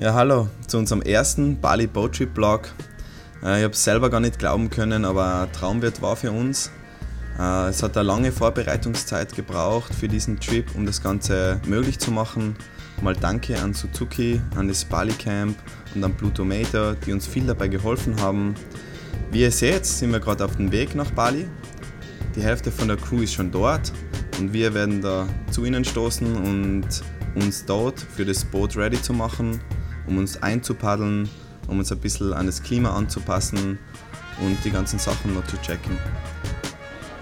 Ja, hallo zu unserem ersten Bali Boat Trip Blog. Äh, ich habe es selber gar nicht glauben können, aber Traumwirt war für uns. Äh, es hat eine lange Vorbereitungszeit gebraucht für diesen Trip, um das Ganze möglich zu machen. Mal danke an Suzuki, an das Bali Camp und an Plutomator, die uns viel dabei geholfen haben. Wie ihr seht, sind wir gerade auf dem Weg nach Bali. Die Hälfte von der Crew ist schon dort und wir werden da zu ihnen stoßen und uns dort für das Boot ready zu machen um uns einzupaddeln, um uns ein bisschen an das Klima anzupassen und die ganzen Sachen noch zu checken.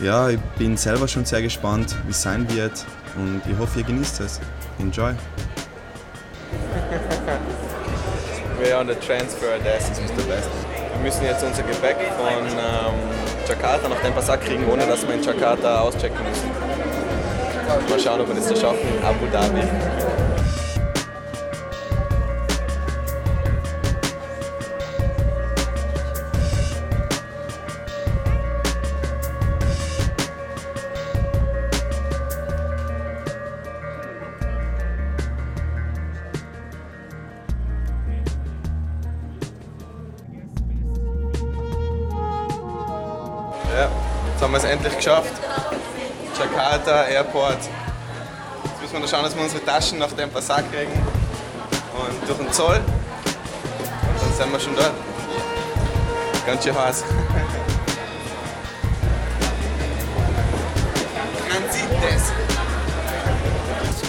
Ja, ich bin selber schon sehr gespannt, wie es sein wird und ich hoffe, ihr genießt es. Enjoy! We're on the transfer desk, das ist der Beste. Wir müssen jetzt unser Gepäck von ähm, Jakarta nach Denpasar kriegen, ohne dass wir in Jakarta auschecken müssen. Mal schauen, ob wir das so schaffen in Abu Dhabi. Ja, jetzt haben wir es endlich geschafft. Jakarta Airport. Jetzt müssen wir noch schauen, dass wir unsere Taschen nach dem Passat kriegen. Und durch den Zoll. Und dann sind wir schon dort. Ganz schön heiß. Man sieht das.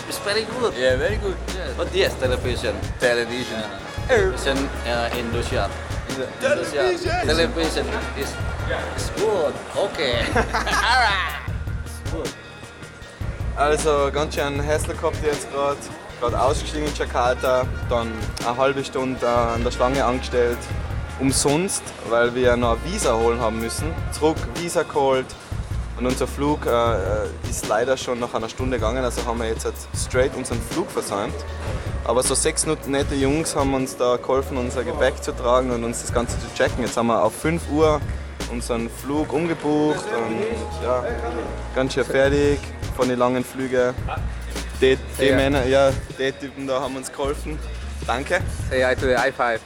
It's very good. Yeah, very good. Yeah. But yes, television. Television. Television uh, Indonesia. Television. Television is, is good. Okay. Alright. Good. Also ganz schön hässlich gehabt jetzt gerade. Gerade ausgestiegen in Jakarta, dann eine halbe Stunde äh, an der Schlange angestellt. Umsonst, weil wir noch ein Visa holen haben müssen. Zurück Visa geholt. Und unser Flug äh, äh, ist leider schon nach einer Stunde gegangen, also haben wir jetzt halt straight unseren Flug versäumt. Aber so sechs nette Jungs haben uns da geholfen, unser Gepäck zu tragen und uns das Ganze zu checken. Jetzt haben wir auf 5 Uhr unseren Flug umgebucht und ja, ganz schön fertig von den langen Flügen. Die, die Ja. Männer, ja, die Typen da haben uns geholfen. Danke. Say hi to the i5. Aha,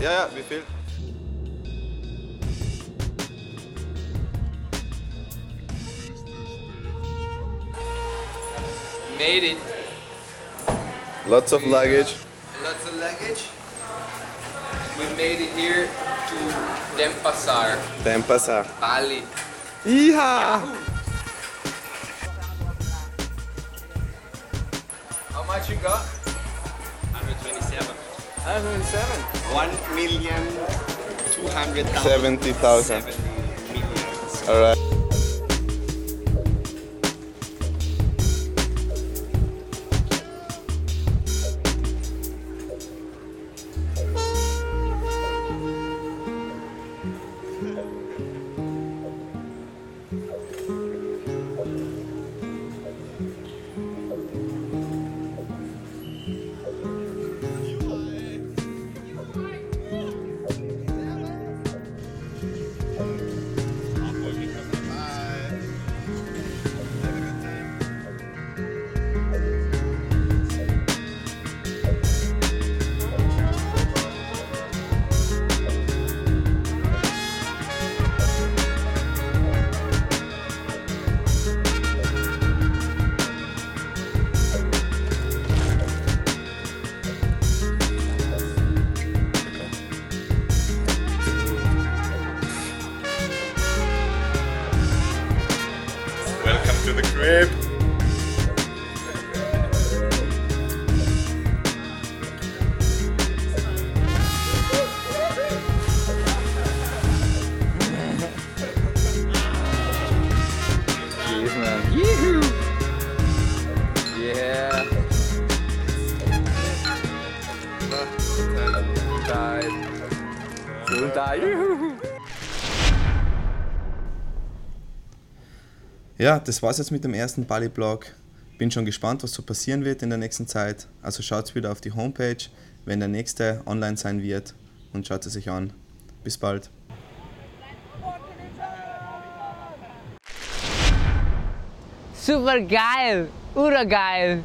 ja, ja, wie viel? Made it. Lots of luggage. Lots of luggage. We made it here to Denpasar, Denpasar. Bali. Iha! How much you got? 2007. 1 million 270,000. All right. To the crib. Yes, man. Yee-hoo. Yeah. Gesundheit. Gesundheit. Juhu. Ja, das war's jetzt mit dem ersten Bali-Blog. Bin schon gespannt, was so passieren wird in der nächsten Zeit. Also schaut wieder auf die Homepage, wenn der nächste online sein wird und schaut es sich an. Bis bald. Super geil, urgeil.